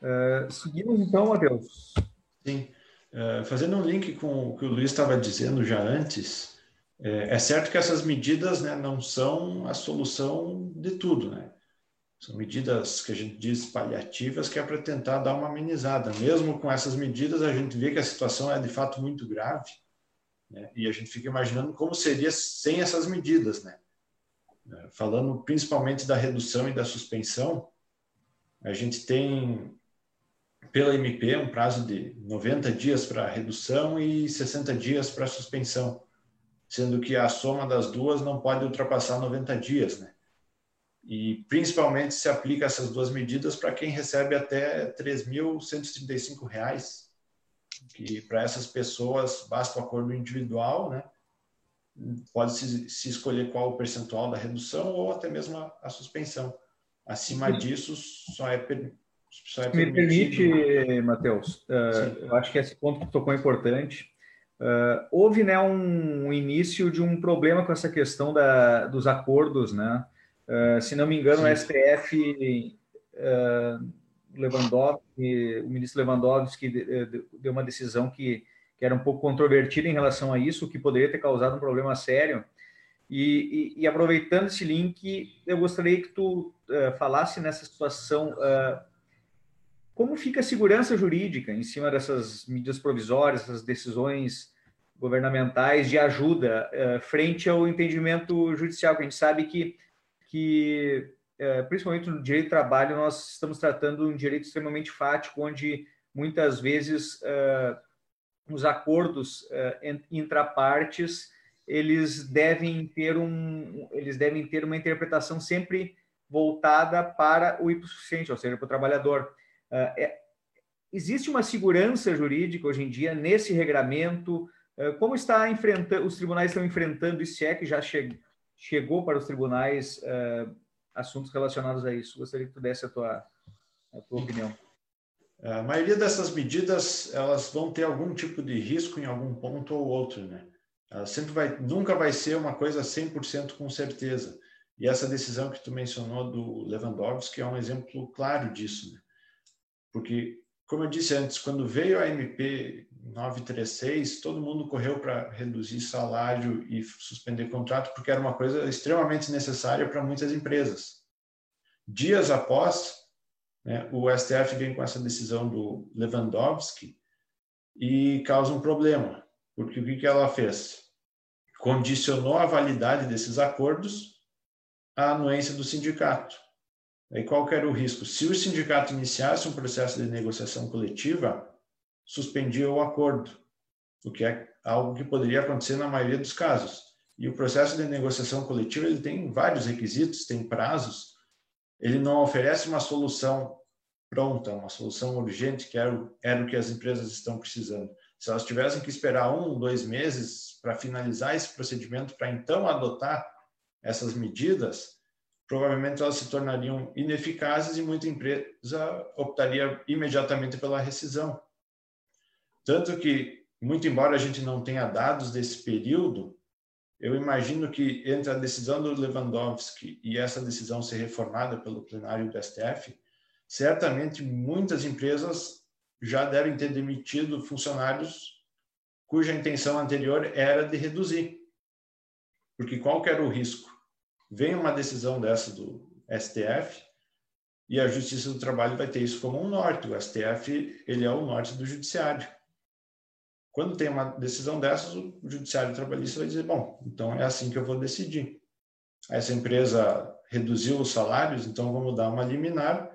Uh, seguimos então, Matheus. Sim. Uh, fazendo um link com o que o Luiz estava dizendo já antes, é, é certo que essas medidas né, não são a solução de tudo, né? São medidas que a gente diz paliativas, que é para tentar dar uma amenizada. Mesmo com essas medidas, a gente vê que a situação é de fato muito grave, né? e a gente fica imaginando como seria sem essas medidas, né? Falando principalmente da redução e da suspensão, a gente tem pela MP um prazo de 90 dias para redução e 60 dias para suspensão, sendo que a soma das duas não pode ultrapassar 90 dias, né? E principalmente se aplica essas duas medidas para quem recebe até R$ 3.135, que para essas pessoas basta o acordo individual, né? Pode se, se escolher qual o percentual da redução ou até mesmo a, a suspensão. Acima disso, só é, é Me permite, Matheus, uh, eu acho que esse ponto que tocou é importante. Uh, houve né, um, um, início de um problema com essa questão da, dos acordos, né? Uh, se não me engano, Sim. o STF, uh, Lewandowski, o ministro Lewandowski deu uma decisão que, que, era um pouco controvertida em relação a isso, que poderia ter causado um problema sério. E, e, e aproveitando esse link, eu gostaria que tu uh, falasse nessa situação como fica a segurança jurídica em cima dessas medidas provisórias, essas decisões governamentais de ajuda frente ao entendimento judicial, que a gente sabe que que, é, principalmente no direito do trabalho, nós estamos tratando um direito extremamente fático, onde muitas vezes é, os acordos intrapartes eles devem ter um eles devem ter uma interpretação sempre voltada para o hipossuficiente, ou seja, para o trabalhador. É, existe uma segurança jurídica hoje em dia nesse regramento? Como está enfrentando os tribunais estão enfrentando isso? Se é que já chegou chegou para os tribunais uh, assuntos relacionados a isso. Gostaria que tu desse a tua, a tua opinião. A maioria dessas medidas elas vão ter algum tipo de risco em algum ponto ou outro, né? Ela sempre vai, nunca vai ser uma coisa 100% com certeza. E essa decisão que tu mencionou do Lewandowski é um exemplo claro disso, né? Porque, como eu disse antes, quando veio a MP 936, todo mundo correu para reduzir salário e suspender contrato, porque era uma coisa extremamente necessária para muitas empresas. Dias após, né, o STF vem com essa decisão do Lewandowski e causa um problema, porque o que, que ela fez? Condicionou a validade desses acordos à anuência do sindicato. E qual era o risco? Se o sindicato iniciasse um processo de negociação coletiva, suspendia o acordo, o que é algo que poderia acontecer na maioria dos casos. E o processo de negociação coletiva ele tem vários requisitos, tem prazos. Ele não oferece uma solução pronta, uma solução urgente, que era era o que as empresas estão precisando. Se elas tivessem que esperar um, dois meses para finalizar esse procedimento, para então adotar essas medidas, provavelmente elas se tornariam ineficazes e muita empresa optaria imediatamente pela rescisão. Tanto que, muito embora a gente não tenha dados desse período, eu imagino que entre a decisão do Lewandowski e essa decisão ser reformada pelo plenário do STF, certamente muitas empresas já devem ter demitido funcionários cuja intenção anterior era de reduzir. Porque qual era o risco? Vem uma decisão dessa do STF e a Justiça do Trabalho vai ter isso como um norte. O STF ele é o norte do judiciário. Quando tem uma decisão dessas, o judiciário trabalhista vai dizer: bom, então é assim que eu vou decidir. Essa empresa reduziu os salários, então vamos dar uma liminar,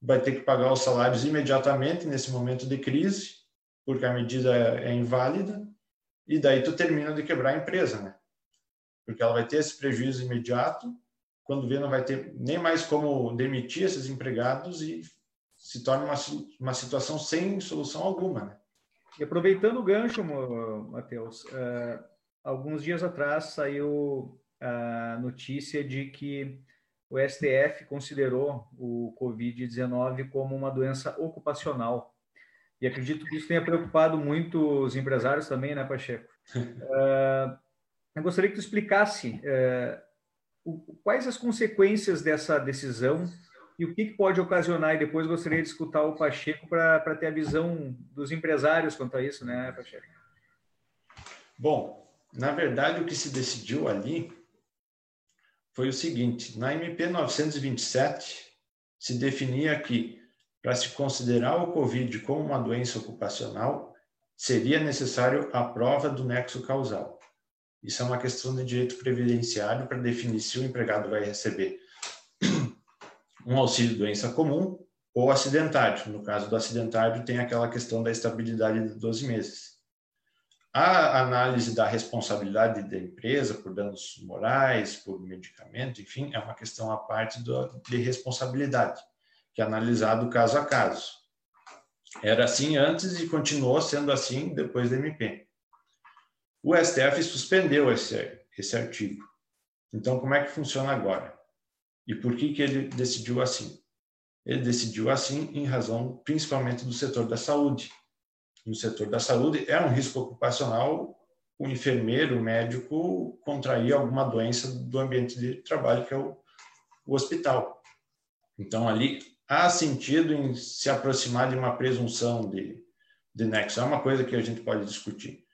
vai ter que pagar os salários imediatamente nesse momento de crise, porque a medida é, é inválida, e daí tu termina de quebrar a empresa, né? Porque ela vai ter esse prejuízo imediato, quando vê não vai ter nem mais como demitir esses empregados e se torna uma, uma situação sem solução alguma, né? E aproveitando o gancho, Matheus, uh, alguns dias atrás saiu a notícia de que o STF considerou o Covid-19 como uma doença ocupacional. E acredito que isso tenha preocupado muito os empresários também, né, Pacheco? Uh, eu gostaria que tu explicasse uh, o, quais as consequências dessa decisão e o que, que pode ocasionar? E depois gostaria de escutar o Pacheco para ter a visão dos empresários quanto a isso, né, Pacheco? Bom, na verdade, o que se decidiu ali foi o seguinte: na MP 927 se definia que, para se considerar o Covid como uma doença ocupacional, seria necessário a prova do nexo causal. Isso é uma questão de direito previdenciário para definir se o empregado vai receber um auxílio doença comum ou acidentário. No caso do acidentário, tem aquela questão da estabilidade de 12 meses. A análise da responsabilidade da empresa por danos morais, por medicamento, enfim, é uma questão à parte do, de responsabilidade, que é analisado caso a caso. Era assim antes e continuou sendo assim depois da MP. O STF suspendeu esse, esse artigo. Então, como é que funciona agora? E por que, que ele decidiu assim? Ele decidiu assim em razão principalmente do setor da saúde no setor da saúde, é um risco ocupacional o enfermeiro, o médico contrair alguma doença do ambiente de trabalho, que é o, o hospital. Então, ali há sentido em se aproximar de uma presunção de, de nexo. É uma coisa que a gente pode discutir.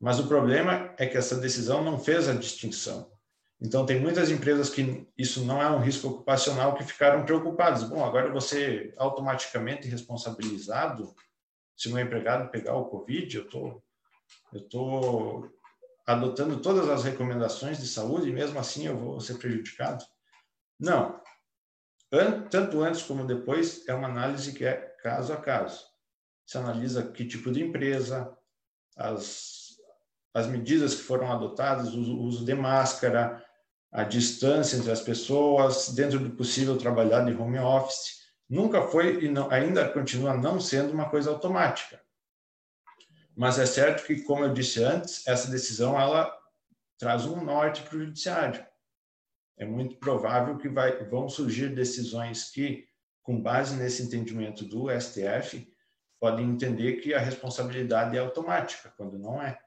Mas o problema é que essa decisão não fez a distinção. Então, tem muitas empresas que isso não é um risco ocupacional que ficaram preocupadas. Bom, agora você automaticamente responsabilizado se meu empregado pegar o Covid, eu tô, eu tô adotando todas as recomendações de saúde e mesmo assim eu vou ser prejudicado? Não. Tanto antes como depois é uma análise que é caso a caso. Se analisa que tipo de empresa, as, as medidas que foram adotadas, o uso de máscara, a distância entre as pessoas, dentro do possível trabalhar de home office nunca foi e não, ainda continua não sendo uma coisa automática. Mas é certo que, como eu disse antes, essa decisão ela traz um norte para o judiciário. É muito provável que vai, vão surgir decisões que, com base nesse entendimento do STF, podem entender que a responsabilidade é automática, quando não é.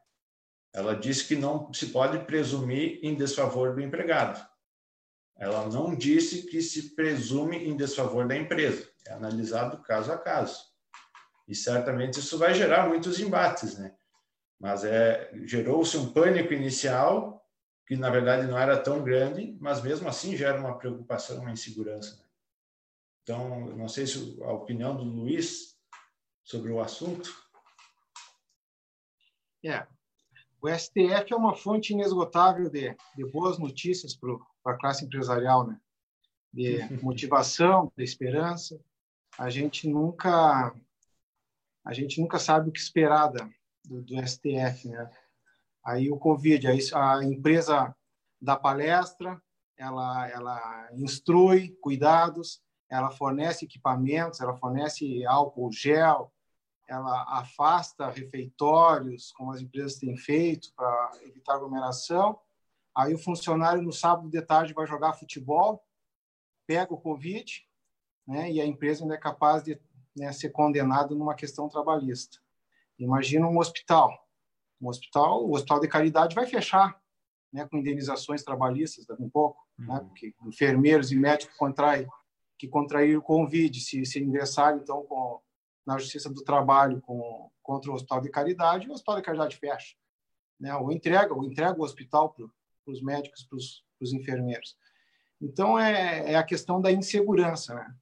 Ela diz que não se pode presumir em desfavor do empregado. Ela não disse que se presume em desfavor da empresa. É analisado caso a caso. E certamente isso vai gerar muitos embates, né? Mas é, gerou-se um pânico inicial, que na verdade não era tão grande, mas mesmo assim gera uma preocupação, uma insegurança. Né? Então, não sei se a opinião do Luiz sobre o assunto. É, o STF é uma fonte inesgotável de, de boas notícias para a classe empresarial, né? De motivação, de esperança. A gente nunca a gente nunca sabe o que esperar da, do, do STF, né? Aí o Covid, aí a empresa dá palestra, ela ela instrui cuidados, ela fornece equipamentos, ela fornece álcool gel, ela afasta refeitórios, como as empresas têm feito para evitar aglomeração. Aí o funcionário no sábado de tarde vai jogar futebol, pega o Covid, né, e a empresa ainda é capaz de né, ser condenada numa questão trabalhista. Imagina um hospital. Um hospital, o hospital de caridade vai fechar, né, com indenizações trabalhistas daqui um pouco, né, uhum. né, porque enfermeiros e médicos contraem que contraíram o Covid, se, se ingressarem então com na Justiça do Trabalho com, contra o Hospital de Caridade, o Hospital de Caridade fecha. Né? Ou entrega, ou entrega o hospital para os médicos, para os enfermeiros. Então, é, é, a questão da insegurança. Né?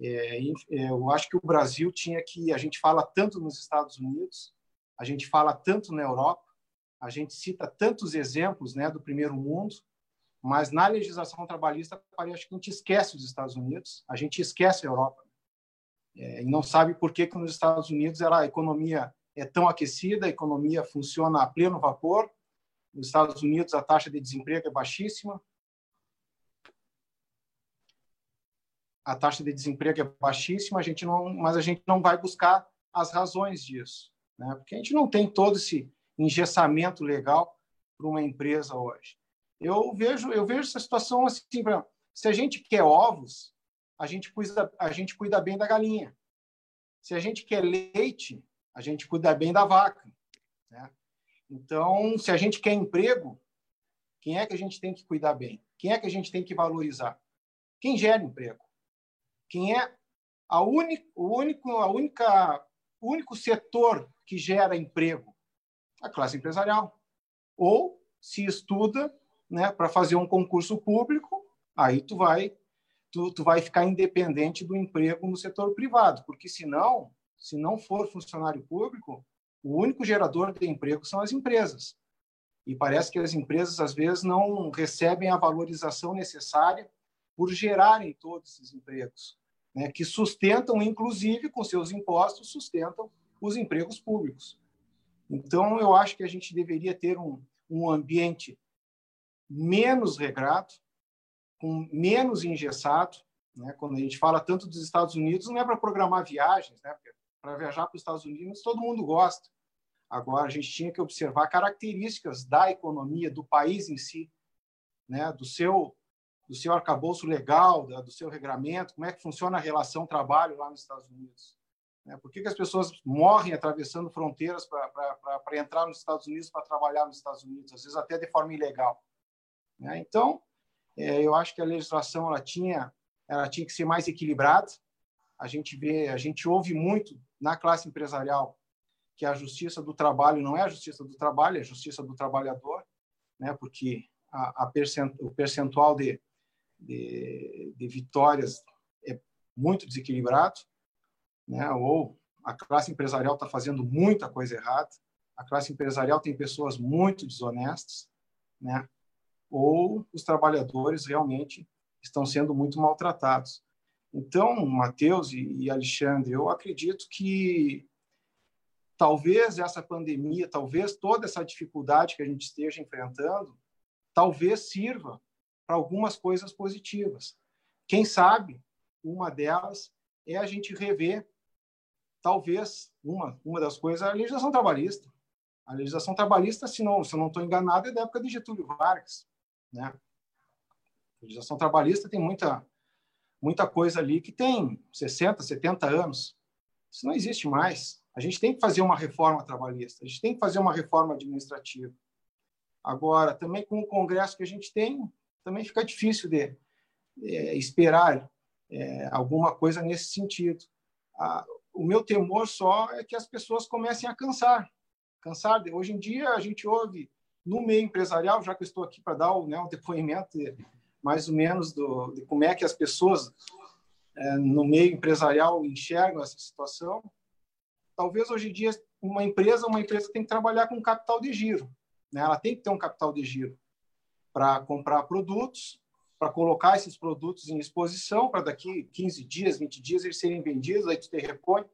É, é, eu acho que o Brasil tinha que. A gente fala tanto nos Estados Unidos, a gente fala tanto na Europa, a gente cita tantos exemplos né, do primeiro mundo, mas na legislação trabalhista parece que a gente esquece os Estados Unidos, a gente esquece a Europa é, e não sabe por que, que nos Estados Unidos ela, a economia é tão aquecida, a economia funciona a pleno vapor. Nos Estados Unidos a taxa de desemprego é baixíssima. A taxa de desemprego é baixíssima, a gente não, mas a gente não vai buscar as razões disso, né? Porque a gente não tem todo esse engessamento legal para uma empresa hoje. Eu vejo, eu vejo essa situação assim, se a gente quer ovos, a gente cuida, a gente cuida bem da galinha. Se a gente quer leite, a gente cuida bem da vaca. Né? Então, se a gente quer emprego, quem é que a gente tem que cuidar bem? Quem é que a gente tem que valorizar? Quem gera emprego. quem é a único, o único, a única, único setor que gera emprego? A classe empresarial. Ou se estuda né, para fazer um concurso público, aí tu vai tu, tu vai ficar independente do emprego no setor privado, porque senão, se não for funcionário público, o único gerador de emprego são as empresas. E parece que as empresas, às vezes, não recebem a valorização necessária por gerarem todos esses empregos, né, que sustentam, inclusive, com seus impostos, sustentam os empregos públicos. Então, eu acho que a gente deveria ter um, um ambiente menos regrado, com menos engessado. Né? Quando a gente fala tanto dos Estados Unidos, não é para programar viagens, né? para viajar para os Estados Unidos todo mundo gosta. Agora, a gente tinha que observar características da economia, do país em si, né? do seu do seu arcabouço legal, do seu regramento, como é que funciona a relação trabalho lá nos Estados Unidos. Né? Por que, que as pessoas morrem atravessando fronteiras para entrar nos Estados Unidos, para trabalhar nos Estados Unidos, às vezes até de forma ilegal? Né? Então, é, eu acho que a legislação ela tinha, ela tinha que ser mais equilibrada. A gente vê, a gente ouve muito na classe empresarial que a justiça do trabalho não é a justiça do trabalho, é a justiça do trabalhador, né? Porque a, a percent, o percentual de, de, de vitórias é muito desequilibrado, né? Ou a classe empresarial está fazendo muita coisa errada, a classe empresarial tem pessoas muito desonestas, né? Ou os trabalhadores realmente estão sendo muito maltratados. Então, Matheus e Alexandre, eu acredito que talvez essa pandemia, talvez toda essa dificuldade que a gente esteja enfrentando, talvez sirva para algumas coisas positivas. Quem sabe uma delas é a gente rever, talvez, uma, uma das coisas, a legislação trabalhista. A legislação trabalhista, se não, se eu não estou enganado, é da época de Getúlio Vargas. Né? A legislação trabalhista tem muita, muita coisa ali que tem 60, 70 anos. Isso não existe mais. A gente tem que fazer uma reforma trabalhista, a gente tem que fazer uma reforma administrativa. Agora, também com o Congresso que a gente tem, também fica difícil de é, esperar é, alguma coisa nesse sentido. Ah, o meu temor só é que as pessoas comecem a cansar. Cansar. De, hoje em dia, a gente ouve no meio empresarial, já que eu estou aqui para dar né, um depoimento de, mais ou menos do, de como é que as pessoas é, no meio empresarial enxergam essa situação, talvez hoje em dia uma empresa, uma empresa tem que trabalhar com capital de giro, né? Ela tem que ter um capital de giro para comprar produtos, para colocar esses produtos em exposição, para daqui 15 dias, 20 dias eles serem vendidos, aí tu te repõe.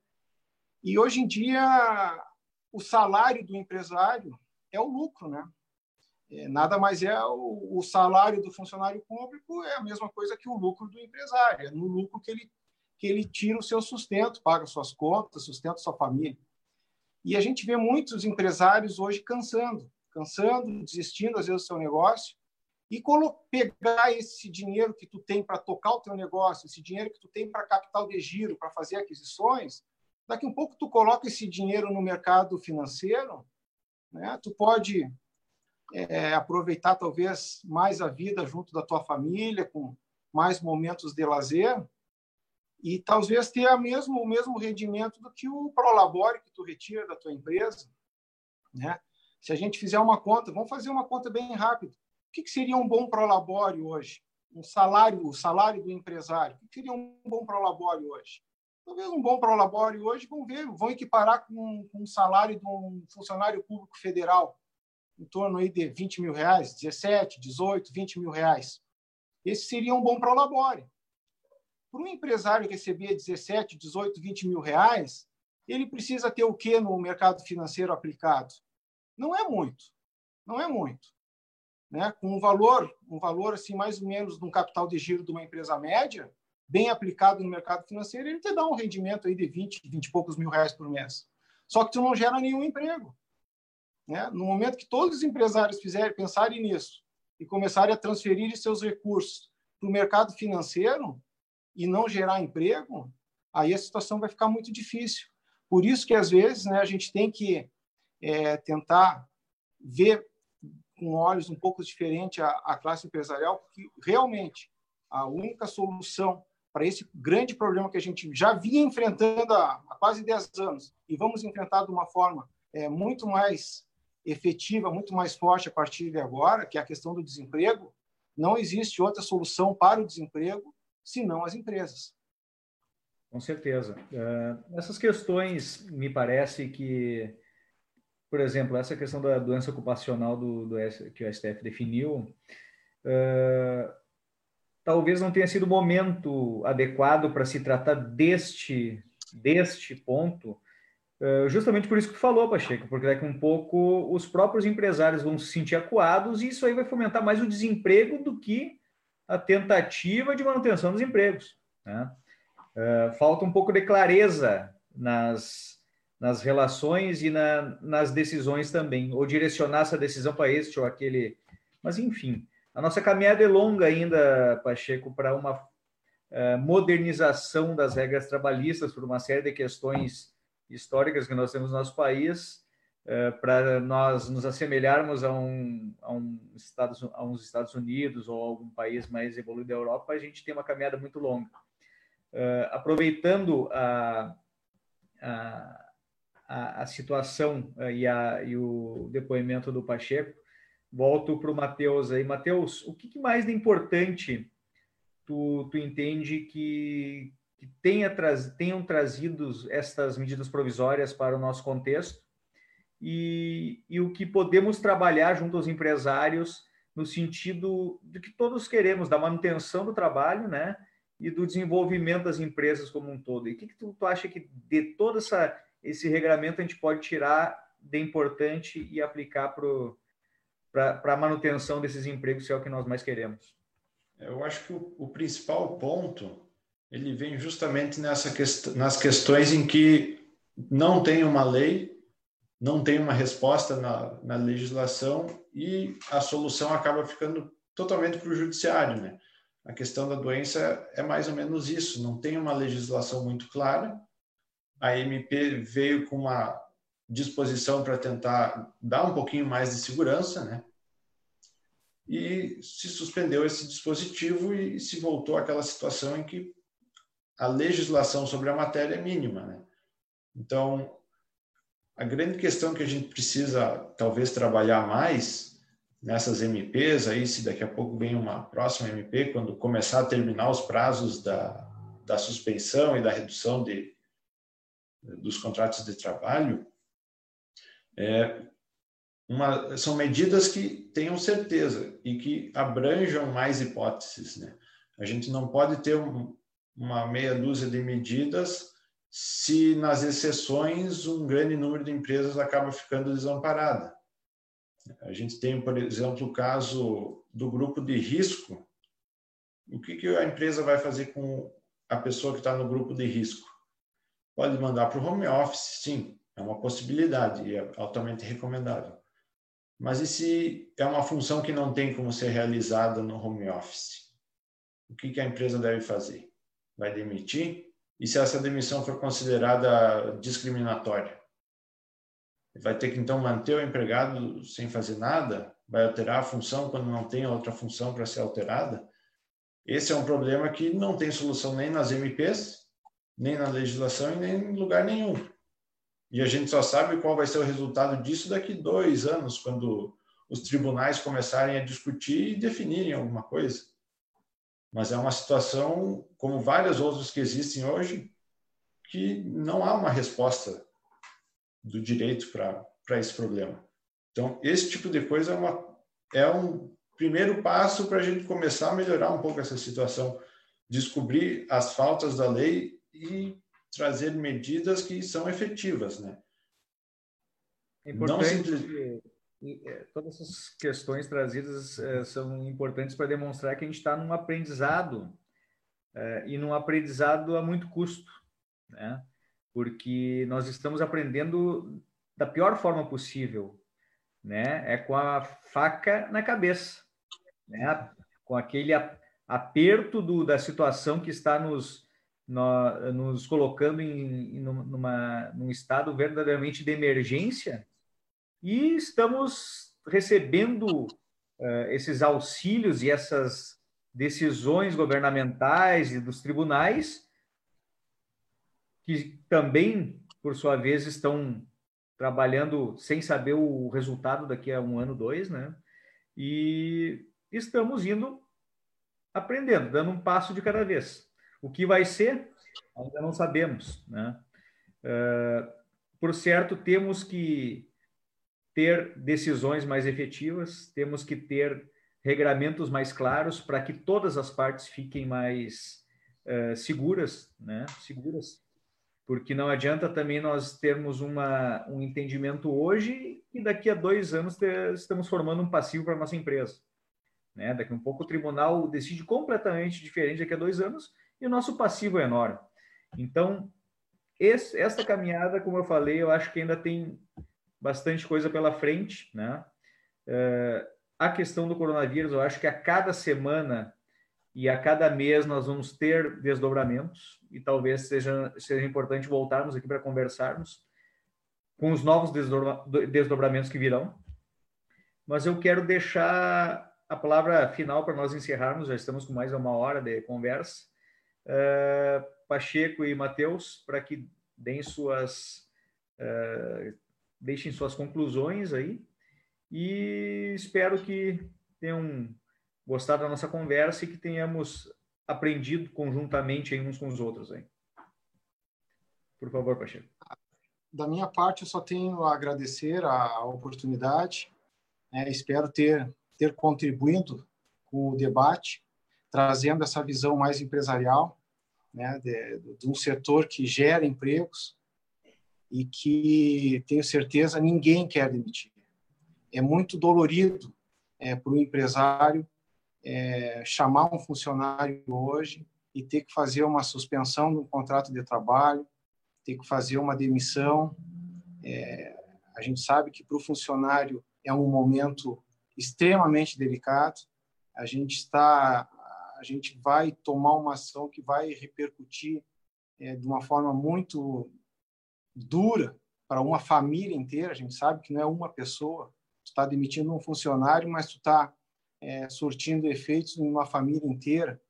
E hoje em dia o salário do empresário é o lucro, né? É, nada mais é o, o, salário do funcionário público é a mesma coisa que o lucro do empresário, é no lucro que ele que ele tira o seu sustento, paga suas contas, sustenta sua família. E a gente vê muitos empresários hoje cansando, cansando, desistindo às vezes do seu negócio e pegar esse dinheiro que tu tem para tocar o teu negócio, esse dinheiro que tu tem para capital de giro, para fazer aquisições, daqui um pouco tu coloca esse dinheiro no mercado financeiro, né? Tu pode é, aproveitar talvez mais a vida junto da tua família, com mais momentos de lazer, e talvez ter a mesmo, o mesmo rendimento do que o Prolabore que tu retira da tua empresa. Né? Se a gente fizer uma conta, vamos fazer uma conta bem rápida. O que, que seria um bom Prolabore hoje? Um salário, o salário do empresário. O que seria um bom Prolabore hoje? Talvez um bom Prolabore hoje, vão ver, vão equiparar com, com um salário de um funcionário público federal em torno aí de 20 mil reais, 17, 18, 20 mil reais. Esse seria um bom prolabore. Para um empresário receber 17, 18, 20 mil reais, ele precisa ter o que no mercado financeiro aplicado? Não é muito, não é muito. Né? Com um valor, um valor assim mais ou menos de um capital de giro de uma empresa média, bem aplicado no mercado financeiro, ele te dá um rendimento aí de 20, 20 e poucos mil reais por mês. Só que tu não gera nenhum emprego. Né? No momento que todos os empresários fizerem, pensarem nisso e começarem a transferir seus recursos para o mercado financeiro e não gerar emprego, aí a situação vai ficar muito difícil. Por isso que, às vezes, né, a gente tem que é, tentar ver com olhos um pouco diferentes a, a classe empresarial, porque realmente a única solução para esse grande problema que a gente já vinha enfrentando há, há quase 10 anos e vamos enfrentar de uma forma é, muito mais efetiva, muito mais forte a partir de agora, que é a questão do desemprego, não existe outra solução para o desemprego senão as empresas. Com certeza. Uh, essas questões, me parece que, por exemplo, essa questão da doença ocupacional do, do que o STF definiu, uh, talvez não tenha sido o momento adequado para se tratar deste, deste ponto, eh, justamente por isso que tu falou, Pacheco, porque daqui a um pouco os próprios empresários vão se sentir acuados e isso aí vai fomentar mais o desemprego do que a tentativa de manutenção dos empregos. Né? Uh, falta um pouco de clareza nas, nas relações e na, nas decisões também, ou direcionar essa decisão para este ou aquele. Mas, enfim, a nossa caminhada é longa ainda, Pacheco, para uma uh, modernização das regras trabalhistas por uma série de questões históricas que nós temos no nosso país, uh, para nós nos assemelharmos a, um, a, um Estados, a uns Estados Unidos ou algum país mais evoluído da Europa, a gente tem uma caminhada muito longa. Uh, aproveitando a, a, a, situação uh, e, a, e o depoimento do Pacheco, volto para o Matheus aí. Matheus, o que, que, mais de importante tu, tu entende que, que tenha tenham trazido estas medidas provisórias para o nosso contexto e, e o que podemos trabalhar junto aos empresários no sentido de que todos queremos, da manutenção do trabalho, né? E do desenvolvimento das empresas como um todo. E o que, que tu, tu acha que de todo essa, esse regramento a gente pode tirar de importante e aplicar para a manutenção desses empregos, que é o que nós mais queremos? Eu acho que o, o principal ponto ele vem justamente nessa quest nas questões em que não tem uma lei, não tem uma resposta na, na legislação e a solução acaba ficando totalmente para o judiciário, né? A questão da doença é mais ou menos isso, não tem uma legislação muito clara. A MP veio com uma disposição para tentar dar um pouquinho mais de segurança, né? E se suspendeu esse dispositivo e se voltou àquela situação em que a legislação sobre a matéria é mínima, né? Então, a grande questão que a gente precisa talvez trabalhar mais nessas MPs, aí se daqui a pouco vem uma próxima MP, quando começar a terminar os prazos da, da suspensão e da redução de, dos contratos de trabalho, é, uma, são medidas que tenham certeza e que abranjam mais hipóteses. Né? A gente não pode ter um, uma meia dúzia de medidas se nas exceções um grande número de empresas acaba ficando desamparada. A gente tem, por exemplo, o caso do grupo de risco. O que, que a empresa vai fazer com a pessoa que está no grupo de risco? Pode mandar para o home office, sim, é uma possibilidade e é altamente recomendável. Mas e se é uma função que não tem como ser realizada no home office? O que, que a empresa deve fazer? Vai demitir? E se essa demissão for considerada discriminatória? Vai ter que então manter o empregado sem fazer nada? Vai alterar a função quando não tem outra função para ser alterada? Esse é um problema que não tem solução nem nas MPs, nem na legislação e nem em lugar nenhum. E a gente só sabe qual vai ser o resultado disso daqui dois anos, quando os tribunais começarem a discutir e definirem alguma coisa. Mas é uma situação, como várias outras que existem hoje, que não há uma resposta do direito para esse problema. Então, esse tipo de coisa é, uma, é um primeiro passo para a gente começar a melhorar um pouco essa situação, descobrir as faltas da lei e trazer medidas que são efetivas, né? É importante, Não é, todas essas questões trazidas é, são importantes para demonstrar que a gente está num aprendizado é, e num aprendizado a muito custo, né? Porque nós estamos aprendendo da pior forma possível, né? É com a faca na cabeça, né? Com aquele aperto do, da situação que está nos nós, nos colocando em, em numa, num estado verdadeiramente de emergência e estamos recebendo uh, esses auxílios e essas decisões governamentais e dos tribunais, que também, por sua vez, estão trabalhando sem saber o resultado daqui a um ano, dois, né? E estamos indo aprendendo, dando um passo de cada vez. O que vai ser, ainda não sabemos, né? Uh, por certo, temos que ter decisões mais efetivas, temos que ter regramentos mais claros para que todas as partes fiquem mais uh, seguras, né? Seguras, porque não adianta também nós termos uma, um entendimento hoje e daqui a dois anos ter, estamos formando um passivo para nossa empresa. Né? Daqui a um pouco o tribunal decide completamente diferente daqui a dois anos e o nosso passivo é enorme. Então, esse, essa caminhada, como eu falei, eu acho que ainda tem bastante coisa pela frente, né? Uh, a questão do coronavírus, eu acho que a cada semana e a cada mês nós vamos ter desdobramentos e talvez seja, seja importante voltarmos aqui para conversarmos com os novos desdobramentos que virão. Mas eu quero deixar a palavra final para nós encerrarmos, já estamos com mais uma hora de conversa. Uh, Pacheco e Matheus, para que deem suas, uh, deixem suas conclusões aí e espero que tenham gostado da nossa conversa e que tenhamos aprendido conjuntamente uns com os outros. Aí. Por favor, Pacheco. Da minha parte, eu só tenho a agradecer a oportunidade. É, espero ter, ter contribuído com o debate, trazendo essa visão mais empresarial né, de, de um setor que gera empregos e que, tenho certeza, ninguém quer demitir é muito dolorido é, para o empresário é, chamar um funcionário hoje e ter que fazer uma suspensão do contrato de trabalho, ter que fazer uma demissão. É, a gente sabe que para o funcionário é um momento extremamente delicado. A gente está, a gente vai tomar uma ação que vai repercutir é, de uma forma muito dura para uma família inteira. A gente sabe que não é uma pessoa, tu está demitindo um funcionário, mas tu está é, surtindo efeitos em uma família inteira,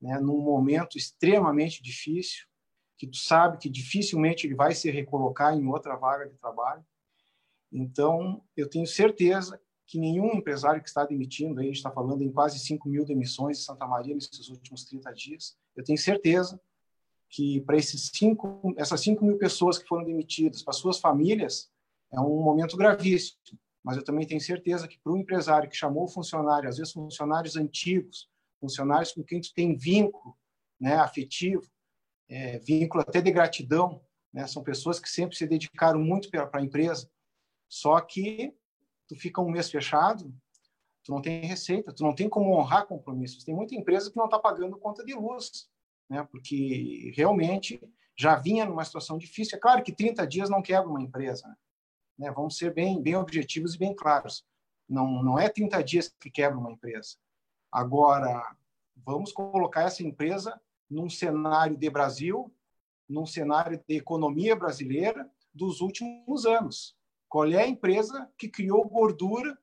né, num momento extremamente difícil, que tu sabe que dificilmente ele vai se recolocar em outra vaga de trabalho. Então, eu tenho certeza que nenhum empresário que está demitindo, a gente está falando em quase 5 mil demissões em Santa Maria nesses últimos 30 dias, eu tenho certeza que para esses cinco, essas 5 mil pessoas que foram demitidas, para suas famílias, é um momento gravíssimo. Mas eu também tenho certeza que para o empresário que chamou o funcionário, às vezes funcionários antigos, funcionários com quem tu tem vínculo né, afetivo, é, vínculo até de gratidão, né, são pessoas que sempre se dedicaram muito para a empresa, só que tu fica um mês fechado, tu não tem receita, tu não tem como honrar compromissos. Tem muita empresa que não está pagando conta de luz, né, porque realmente já vinha numa situação difícil. É claro que 30 dias não quebra uma empresa, né? Vamos ser bem, bem objetivos e bem claros. Não, não é 30 dias que quebra uma empresa. Agora, vamos colocar essa empresa num cenário de Brasil, num cenário de economia brasileira dos últimos anos. Qual é a empresa que criou gordura,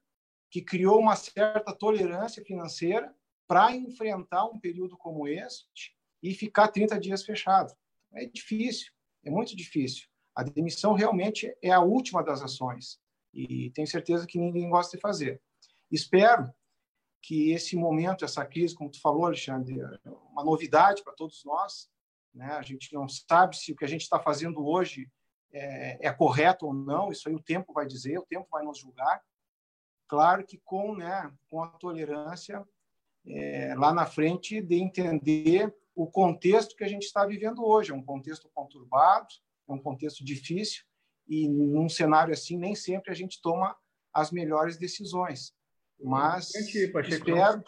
que criou uma certa tolerância financeira para enfrentar um período como este e ficar 30 dias fechado? É difícil, é muito difícil. A demissão realmente é a última das ações e tenho certeza que ninguém gosta de fazer. Espero que esse momento, essa crise, como tu falou, Alexandre, uma novidade para todos nós. Né? A gente não sabe se o que a gente está fazendo hoje é, é, correto ou não. Isso aí o tempo vai dizer, o tempo vai nos julgar. Claro que com, né, com a tolerância é, lá na frente de entender o contexto que a gente está vivendo hoje. É um contexto conturbado, é um contexto difícil e num cenário assim nem sempre a gente toma as melhores decisões. Mas gente, Pacheco, espero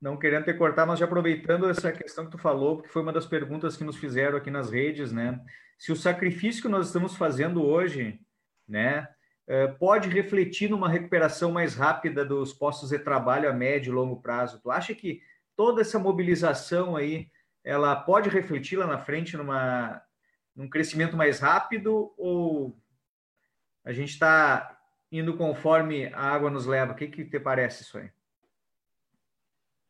não querendo te cortar, mas já aproveitando essa questão que tu falou, porque foi uma das perguntas que nos fizeram aqui nas redes, né? Se o sacrifício que nós estamos fazendo hoje, né, eh, pode refletir numa recuperação mais rápida dos postos de trabalho a médio e longo prazo. Tu acha que toda essa mobilização aí, ela pode refletir lá na frente numa num crescimento mais rápido ou a gente está indo conforme a água nos leva? O que, que te parece isso aí?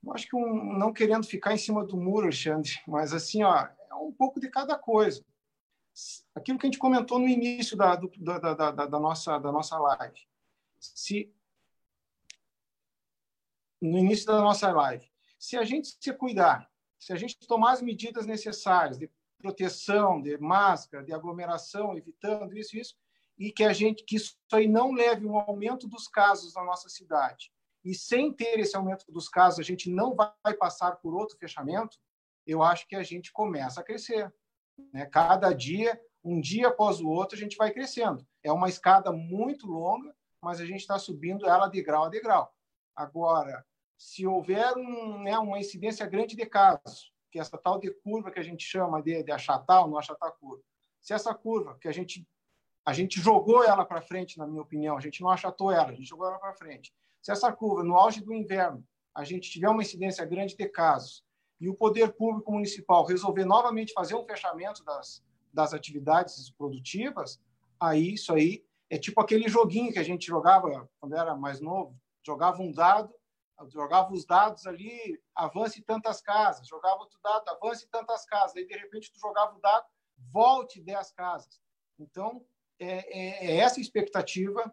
eu acho que um, não querendo ficar em cima do muro, Alexandre, mas assim, ó, é um pouco de cada coisa. Aquilo que a gente comentou no início da, do, da, da, da, nossa, da nossa live. Se, no início da nossa live, se a gente se cuidar, se a gente tomar as medidas necessárias de proteção, de máscara, de aglomeração, evitando isso e isso, e que a gente que isso aí não leve um aumento dos casos na nossa cidade. E sem ter esse aumento dos casos, a gente não vai passar por outro fechamento. Eu acho que a gente começa a crescer. Né? Cada dia, um dia após o outro, a gente vai crescendo. É uma escada muito longa, mas a gente está subindo ela de grau a degrau. Agora, se houver um, né, uma incidência grande de casos, que é essa tal de curva que a gente chama de, de achatar ou não achatar curva, se essa curva que a gente a gente jogou ela para frente, na minha opinião, a gente não achatou ela, a gente jogou ela para frente. Se essa curva, no auge do inverno, a gente tiver uma incidência grande de casos e o poder público municipal resolver novamente fazer um fechamento das, das atividades produtivas, aí isso aí é tipo aquele joguinho que a gente jogava quando era mais novo, jogava um dado, jogava os dados ali, avance tantas casas, jogava outro dado, avance tantas casas, aí de repente tu jogava o dado, volte 10 casas. Então, é, é, é essa expectativa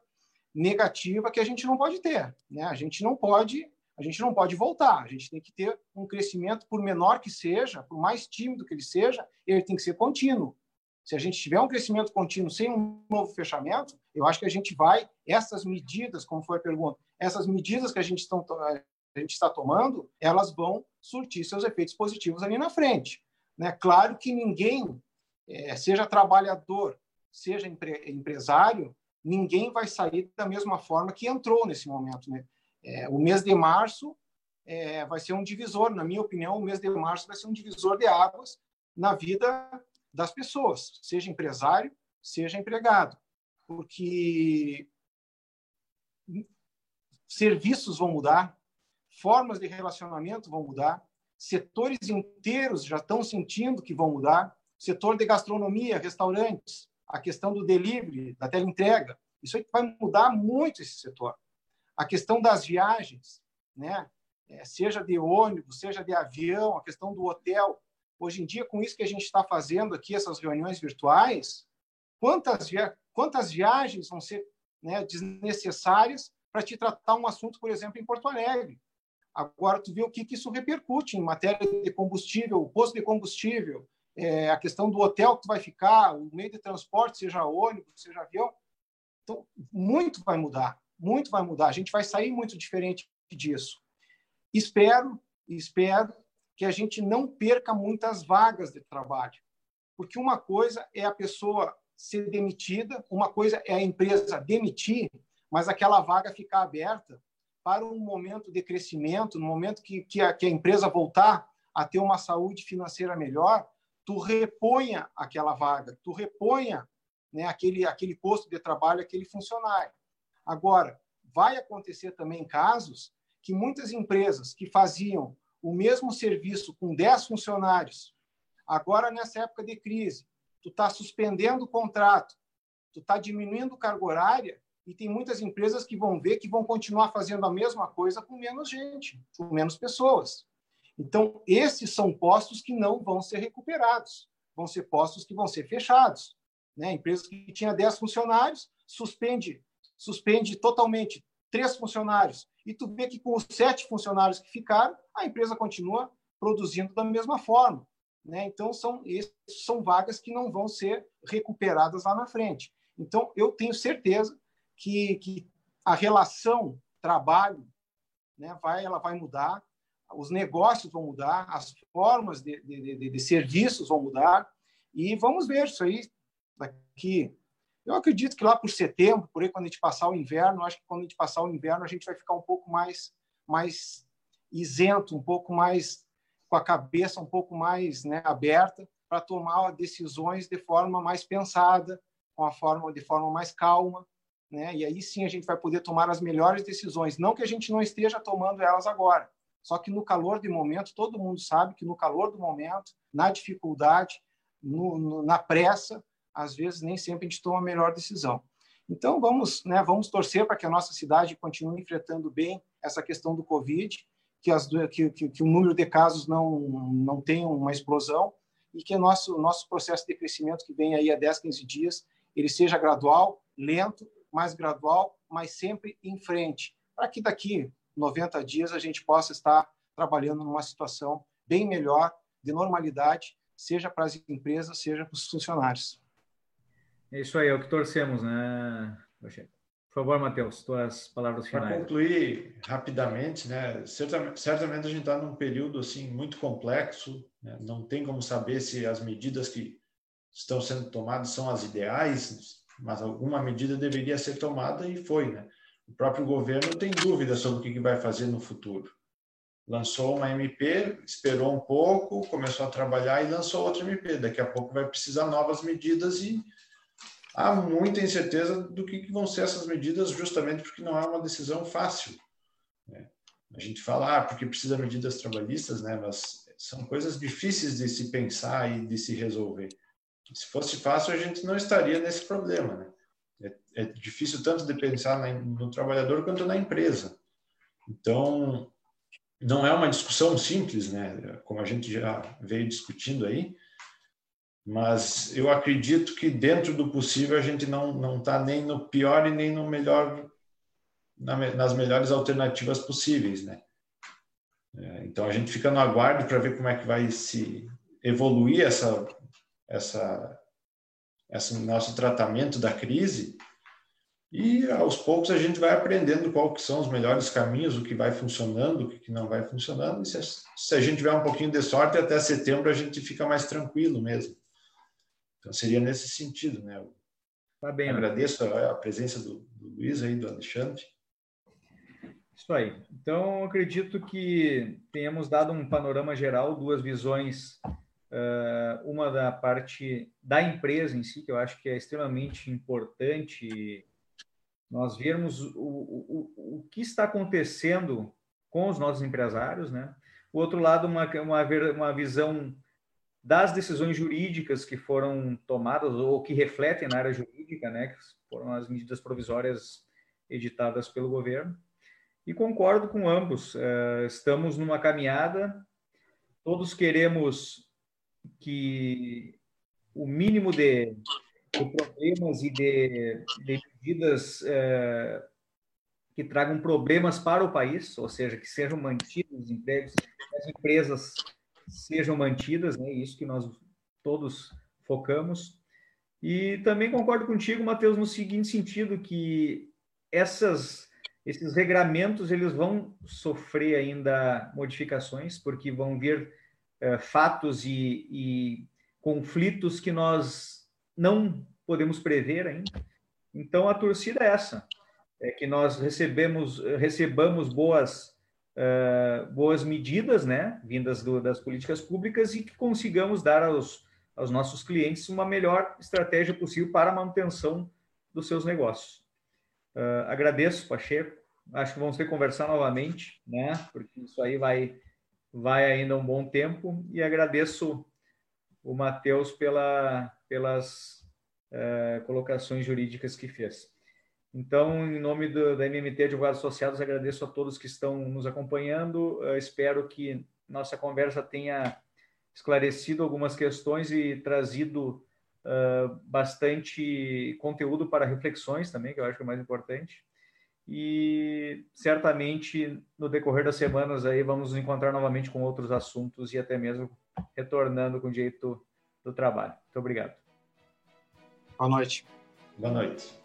negativa que a gente não pode ter, né? A gente não pode, a gente não pode voltar. A gente tem que ter um crescimento, por menor que seja, por mais tímido que ele seja, ele tem que ser contínuo. Se a gente tiver um crescimento contínuo sem um novo fechamento, eu acho que a gente vai essas medidas, como foi a pergunta, essas medidas que a gente, estão, a gente está tomando, elas vão surtir seus efeitos positivos ali na frente. Né? Claro que ninguém, é, seja trabalhador, seja empre, empresário, ninguém vai sair da mesma forma que entrou nesse momento. Né? É, o mês de março é, vai ser um divisor, na minha opinião, o mês de março vai ser um divisor de águas na vida das pessoas, seja empresário, seja empregado, porque serviços vão mudar, formas de relacionamento vão mudar, setores inteiros já estão sentindo que vão mudar, setor de gastronomia, restaurantes, a questão do delivery, da teleentrega. Isso aí vai mudar muito esse setor. A questão das viagens, né? É, seja de ônibus, seja de avião, a questão do hotel. Hoje em dia, com isso que a gente está fazendo aqui, essas reuniões virtuais, quantas, via quantas viagens vão ser né, desnecessárias para te tratar um assunto, por exemplo, em Porto Alegre? Agora, tu vê o que, que isso repercute em matéria de combustível, o posto de combustível, é, a questão do hotel que tu vai ficar, o meio de transporte, seja ônibus, seja avião. Então, muito vai mudar, muito vai mudar. A gente vai sair muito diferente disso. Espero, espero que a gente não perca muitas vagas de trabalho, porque uma coisa é a pessoa ser demitida, uma coisa é a empresa demitir, mas aquela vaga ficar aberta para um momento de crescimento, no momento que, que, a, que a empresa voltar a ter uma saúde financeira melhor, tu reponha aquela vaga, tu reponha né, aquele, aquele posto de trabalho, aquele funcionário. Agora, vai acontecer também casos que muitas empresas que faziam o mesmo serviço com 10 funcionários, agora nessa época de crise, tu está suspendendo o contrato, tu está diminuindo carga horária e tem muitas empresas que vão ver que vão continuar fazendo a mesma coisa com menos gente, com menos pessoas. Então, esses são postos que não vão ser recuperados, vão ser postos que vão ser fechados. Né? Empresas que tinha 10 funcionários, suspende, suspende totalmente três funcionários. E tu vê que com os sete funcionários que ficaram, a empresa continua produzindo da mesma forma. Né? Então, são, são vagas que não vão ser recuperadas lá na frente. Então, eu tenho certeza que, que a relação trabalho né, vai, ela vai mudar, os negócios vão mudar, as formas de, de, de, de serviços vão mudar, e vamos ver isso aí daqui. Eu acredito que lá por setembro, por aí quando a gente passar o inverno, acho que quando a gente passar o inverno a gente vai ficar um pouco mais mais isento, um pouco mais com a cabeça um pouco mais né, aberta para tomar decisões de forma mais pensada, com a forma de forma mais calma, né? E aí sim a gente vai poder tomar as melhores decisões, não que a gente não esteja tomando elas agora, só que no calor do momento, todo mundo sabe que no calor do momento, na dificuldade, no, no, na pressa, às vezes nem sempre a gente toma a melhor decisão. Então vamos, né, vamos torcer para que a nossa cidade continue enfrentando bem essa questão do Covid, que, as, que, que, que o número de casos não, não tenha uma explosão e que o nosso, nosso processo de crescimento, que vem aí a 10, 15 dias, ele seja gradual, lento, mais gradual, mas sempre em frente, para que daqui 90 dias a gente possa estar trabalhando numa situação bem melhor, de normalidade, seja para as empresas, seja para os funcionários. É isso aí, é o que torcemos, né, Por favor, Matheus, tuas palavras finais. Para concluir rapidamente, né, certamente, certamente a gente está num período assim muito complexo, né, não tem como saber se as medidas que estão sendo tomadas são as ideais, mas alguma medida deveria ser tomada e foi, né? O próprio governo tem dúvida sobre o que vai fazer no futuro. Lançou uma MP, esperou um pouco, começou a trabalhar e lançou outra MP. Daqui a pouco vai precisar novas medidas e há muita incerteza do que vão ser essas medidas, justamente porque não é uma decisão fácil. Né? A gente fala, ah, porque precisa medidas trabalhistas, né? mas são coisas difíceis de se pensar e de se resolver. Se fosse fácil, a gente não estaria nesse problema. Né? É, é difícil tanto de pensar no trabalhador quanto na empresa. Então, não é uma discussão simples, né? como a gente já veio discutindo aí, mas eu acredito que dentro do possível a gente não não está nem no pior e nem no melhor na, nas melhores alternativas possíveis, né? É, então a gente fica no aguardo para ver como é que vai se evoluir essa essa esse nosso tratamento da crise e aos poucos a gente vai aprendendo qual que são os melhores caminhos, o que vai funcionando, o que não vai funcionando. E se, se a gente tiver um pouquinho de sorte, até setembro a gente fica mais tranquilo mesmo. Então seria nesse sentido, né? Tá bem. Agradeço a, a presença do, do Luiz aí, do Alexandre. Isso aí. Então, acredito que tenhamos dado um panorama geral, duas visões Uh, uma da parte da empresa em si, que eu acho que é extremamente importante nós vermos o, o, o que está acontecendo com os nossos empresários, né? O outro lado, uma, uma, uma visão das decisões jurídicas que foram tomadas ou que refletem na área jurídica, né? Que foram as medidas provisórias editadas pelo governo. E concordo com ambos. Uh, estamos numa caminhada, todos queremos que o mínimo de, de problemas e de, de medidas é, que tragam problemas para o país, ou seja, que sejam mantidos os empregos, as empresas sejam mantidas, né? Isso que nós todos focamos. E também concordo contigo, Matheus, no seguinte sentido que essas esses regramentos eles vão sofrer ainda modificações, porque vão vir é, fatos e, e conflitos que nós não podemos prever ainda. Então a torcida é essa, é que nós recebemos recebamos boas uh, boas medidas, né, vindas do, das políticas públicas e que consigamos dar aos, aos nossos clientes uma melhor estratégia possível para a manutenção dos seus negócios. Uh, agradeço, Pacheco. Acho que vamos ter que conversar novamente, né, porque isso aí vai vai ainda um bom tempo e agradeço o Matheus pela, pelas uh, colocações jurídicas que fez. Então, em nome do, da MMT Advogados Associados, agradeço a todos que estão nos acompanhando. Uh, espero que nossa conversa tenha esclarecido algumas questões e trazido uh, bastante conteúdo para reflexões também, que eu acho que é o mais importante e certamente no decorrer das semanas aí vamos nos encontrar novamente com outros assuntos e até mesmo retornando com o direito do trabalho. Muito obrigado. Boa noite. Boa noite.